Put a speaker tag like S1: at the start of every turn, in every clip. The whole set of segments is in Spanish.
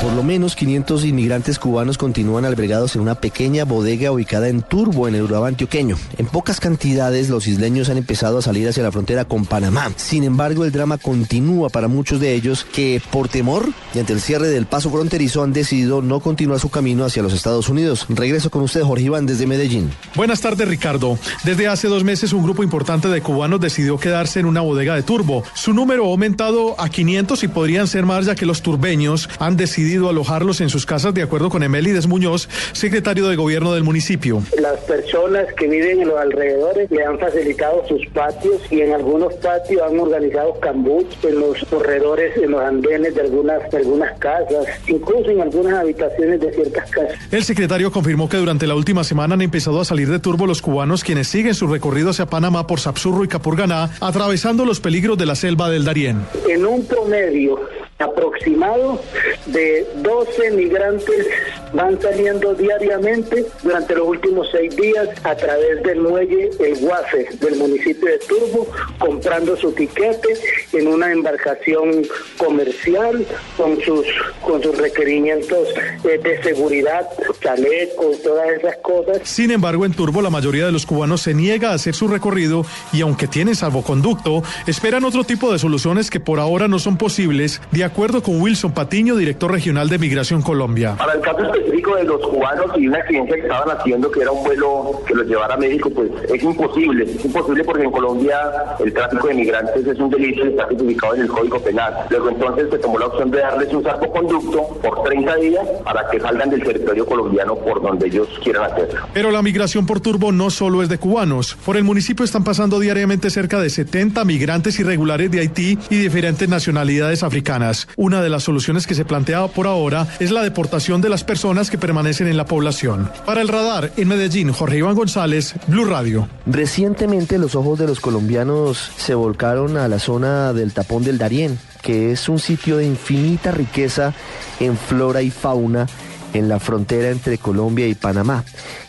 S1: Por lo menos 500 inmigrantes cubanos continúan albergados en una pequeña bodega ubicada en Turbo, en el Urabá antioqueño. En pocas cantidades, los isleños han empezado a salir hacia la frontera con Panamá. Sin embargo, el drama continúa para muchos de ellos que, por temor y ante el cierre del paso fronterizo, han decidido no continuar su camino hacia los Estados Unidos. Regreso con usted, Jorge Iván, desde Medellín.
S2: Buenas tardes, Ricardo. Desde hace dos meses, un grupo importante de cubanos decidió quedarse en una bodega de Turbo. Su número ha aumentado a 500 y podrían ser más, ya que los turbeños han decidido alojarlos en sus casas, de acuerdo con Emelides Muñoz, secretario de gobierno del municipio.
S3: Las personas que viven en los alrededores le han facilitado sus patios y en algunos patios han organizado cambuts en los corredores, en los andenes de algunas, de algunas casas, incluso en algunas habitaciones de ciertas casas.
S2: El secretario confirmó que durante la última semana han empezado a salir de turbo los cubanos quienes siguen su recorrido hacia Panamá por Sapsurro y Capurganá, atravesando los peligros de la selva del Darién.
S3: En un promedio aproximado de 12 migrantes van saliendo diariamente durante los últimos seis días a través del muelle El Guafe del municipio de Turbo, comprando su tiquete en una embarcación comercial con sus, con sus requerimientos eh, de seguridad, chalecos, todas esas cosas.
S2: Sin embargo, en Turbo la mayoría de los cubanos se niega a hacer su recorrido y aunque tienen salvoconducto, esperan otro tipo de soluciones que por ahora no son posibles acuerdo con Wilson Patiño, director regional de Migración Colombia.
S4: Para el caso específico de los cubanos y una experiencia que estaban haciendo, que era un vuelo que los llevara a México, pues es imposible. Es imposible porque en Colombia el tráfico de migrantes es un delito y está tipificado en el Código Penal. Luego entonces se tomó la opción de darles un salvoconducto por 30 días para que salgan del territorio colombiano por donde ellos quieran hacerlo.
S2: Pero la migración por turbo no solo es de cubanos. Por el municipio están pasando diariamente cerca de 70 migrantes irregulares de Haití y diferentes nacionalidades africanas. Una de las soluciones que se plantea por ahora es la deportación de las personas que permanecen en la población. Para el radar, en Medellín, Jorge Iván González, Blue Radio.
S1: Recientemente los ojos de los colombianos se volcaron a la zona del tapón del Darién, que es un sitio de infinita riqueza en flora y fauna en la frontera entre Colombia y Panamá.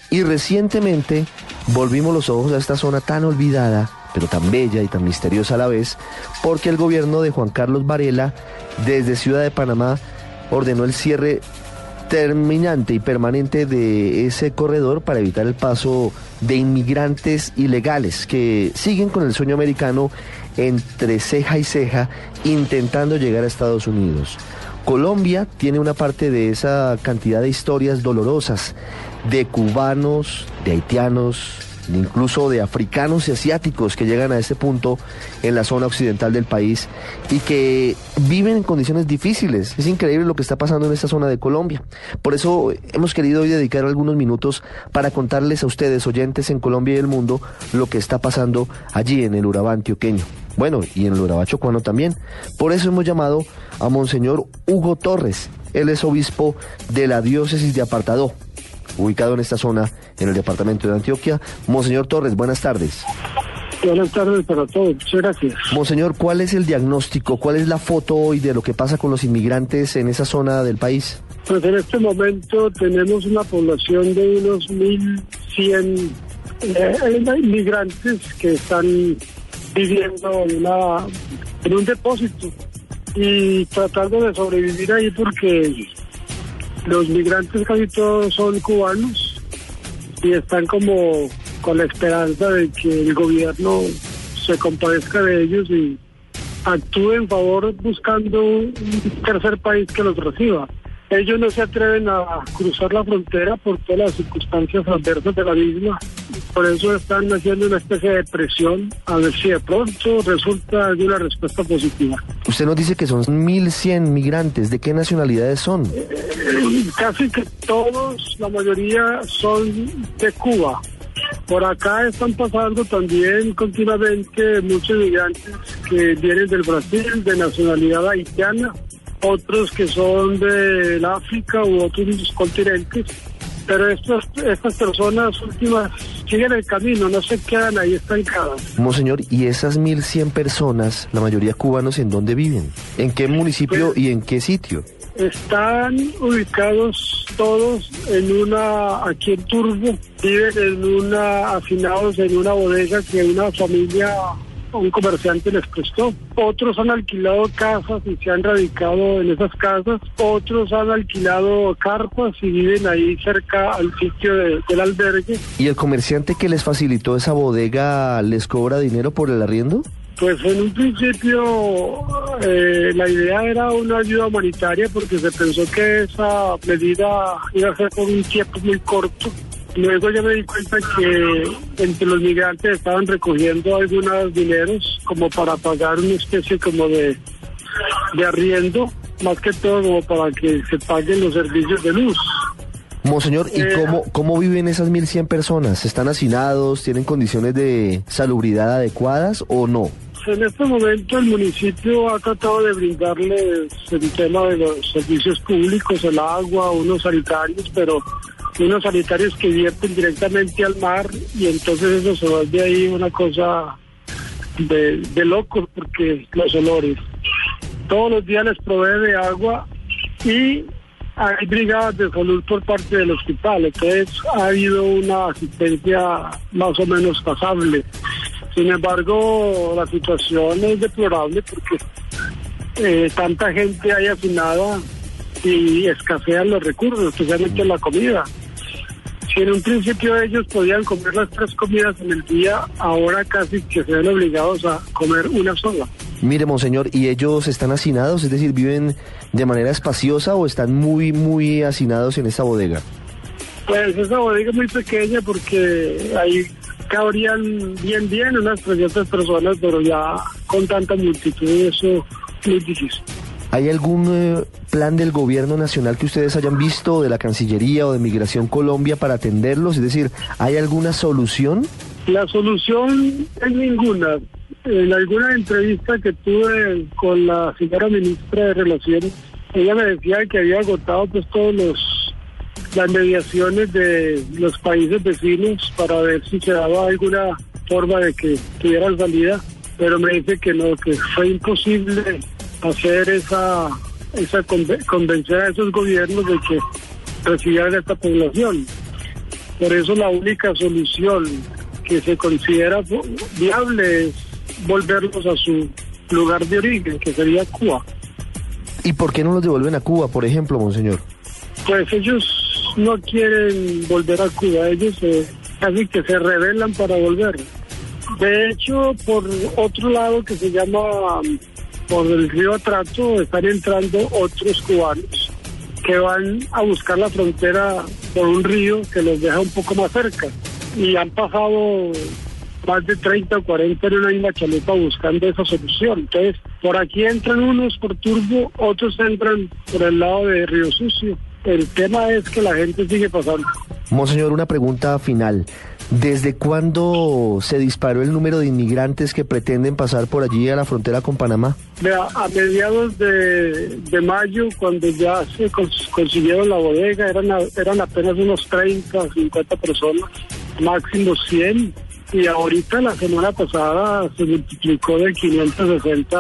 S1: Y recientemente volvimos los ojos a esta zona tan olvidada, pero tan bella y tan misteriosa a la vez, porque el gobierno de Juan Carlos Varela, desde Ciudad de Panamá, ordenó el cierre terminante y permanente de ese corredor para evitar el paso de inmigrantes ilegales que siguen con el sueño americano entre ceja y ceja intentando llegar a Estados Unidos. Colombia tiene una parte de esa cantidad de historias dolorosas de cubanos, de haitianos, incluso de africanos y asiáticos que llegan a ese punto en la zona occidental del país y que viven en condiciones difíciles. Es increíble lo que está pasando en esta zona de Colombia. Por eso hemos querido hoy dedicar algunos minutos para contarles a ustedes, oyentes en Colombia y el mundo, lo que está pasando allí en el Urabá antioqueño. Bueno, y en el Urabá chocuano también. Por eso hemos llamado a Monseñor Hugo Torres. Él es obispo de la diócesis de Apartadó ubicado en esta zona en el departamento de Antioquia. Monseñor Torres, buenas tardes.
S3: Buenas tardes para todos, muchas gracias.
S1: Monseñor, ¿cuál es el diagnóstico, cuál es la foto hoy de lo que pasa con los inmigrantes en esa zona del país?
S3: Pues en este momento tenemos una población de unos 1.100 eh, inmigrantes que están viviendo en, una, en un depósito y tratando de sobrevivir ahí porque los migrantes casi todos son cubanos y están como con la esperanza de que el gobierno se compadezca de ellos y actúe en favor buscando un tercer país que los reciba. Ellos no se atreven a cruzar la frontera por todas las circunstancias adversas de la misma. Por eso están haciendo una especie de presión a ver si de pronto resulta de una respuesta positiva.
S1: Usted nos dice que son 1.100 migrantes. ¿De qué nacionalidades son?
S3: casi que todos, la mayoría son de Cuba. Por acá están pasando también continuamente muchos migrantes que vienen del Brasil, de nacionalidad haitiana, otros que son del África u otros continentes. Pero estas, estas personas últimas siguen el camino, no se quedan ahí estancadas.
S1: Monseñor, ¿y esas 1.100 personas, la mayoría cubanos, en dónde viven? ¿En qué municipio y en qué sitio?
S3: Están ubicados todos en una, aquí en Turbo, viven en una, afinados en una bodega que una familia un comerciante les prestó. Otros han alquilado casas y se han radicado en esas casas. Otros han alquilado carpas y viven ahí cerca al sitio de- del albergue.
S1: ¿Y el comerciante que les facilitó esa bodega les cobra dinero por el arriendo?
S3: Pues en un principio eh, la idea era una ayuda humanitaria porque se pensó que esa medida iba a ser por un tiempo muy corto. Luego ya me di cuenta que entre los migrantes estaban recogiendo algunos dineros como para pagar una especie como de, de arriendo, más que todo como para que se paguen los servicios de luz.
S1: Monseñor, ¿y
S3: Eh,
S1: cómo, cómo viven esas 1.100 personas? ¿Están hacinados? ¿Tienen condiciones de salubridad adecuadas o no?
S3: En este momento el municipio ha tratado de brindarles el tema de los servicios públicos, el agua, unos sanitarios, pero unos sanitarios que vierten directamente al mar y entonces eso se vuelve ahí una cosa de, de locos porque los olores. Todos los días les provee de agua y hay brigadas de salud por parte del hospital, entonces ha habido una asistencia más o menos pasable. Sin embargo, la situación es deplorable porque eh, tanta gente hay afinada y escasean los recursos, especialmente la comida. Si en un principio ellos podían comer las tres comidas en el día, ahora casi que se ven obligados a comer una sola.
S1: Mire, Monseñor, ¿y ellos están hacinados? Es decir, ¿viven de manera espaciosa o están muy, muy hacinados en esta bodega?
S3: Pues esa bodega es muy pequeña porque ahí cabrían bien, bien unas 300 personas, pero ya con tanta multitud eso es muy difícil.
S1: ¿Hay algún eh, plan del gobierno nacional que ustedes hayan visto, de la Cancillería o de Migración Colombia para atenderlos? Es decir, ¿hay alguna solución?
S3: La solución es ninguna. En alguna entrevista que tuve con la señora ministra de Relaciones, ella me decía que había agotado pues todos los las mediaciones de los países vecinos para ver si se daba alguna forma de que tuvieran salida, pero me dice que no, que fue imposible hacer esa, esa conve- convencer a esos gobiernos de que recibieran esta población. Por eso la única solución que se considera viable es volverlos a su lugar de origen, que sería Cuba.
S1: ¿Y por qué no los devuelven a Cuba, por ejemplo, Monseñor?
S3: Pues ellos no quieren volver a Cuba, ellos eh, casi que se rebelan para volver. De hecho, por otro lado que se llama, por el río Atrato, están entrando otros cubanos que van a buscar la frontera por un río que los deja un poco más cerca. Y han pasado más de 30 o 40 en una misma chalupa buscando esa solución. Entonces, por aquí entran unos por Turbo, otros entran por el lado de Río Sucio. El tema es que la gente sigue pasando.
S1: Monseñor, una pregunta final. ¿Desde cuándo se disparó el número de inmigrantes que pretenden pasar por allí a la frontera con Panamá?
S3: Vea, a mediados de, de mayo, cuando ya se cons- consiguieron la bodega, eran, a- eran apenas unos 30, 50 personas, máximo 100. Y ahorita, la semana pasada, se multiplicó de 560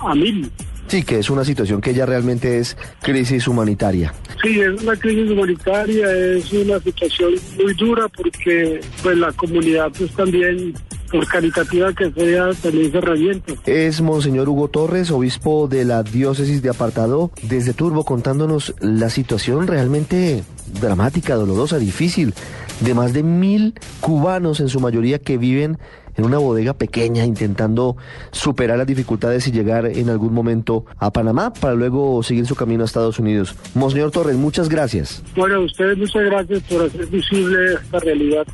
S3: a 1000.
S1: Sí, que es una situación que ya realmente es crisis humanitaria.
S3: Sí, es una crisis humanitaria, es una situación muy dura porque pues la comunidad pues también, por caritativa que sea, también se revienta.
S1: Es Monseñor Hugo Torres, obispo de la diócesis de Apartado, desde Turbo contándonos la situación realmente dramática, dolorosa, difícil, de más de mil cubanos en su mayoría que viven en una bodega pequeña intentando superar las dificultades y llegar en algún momento a Panamá para luego seguir su camino a Estados Unidos. Monseñor Torres, muchas gracias.
S3: Bueno, a ustedes muchas gracias por hacer visible esta realidad.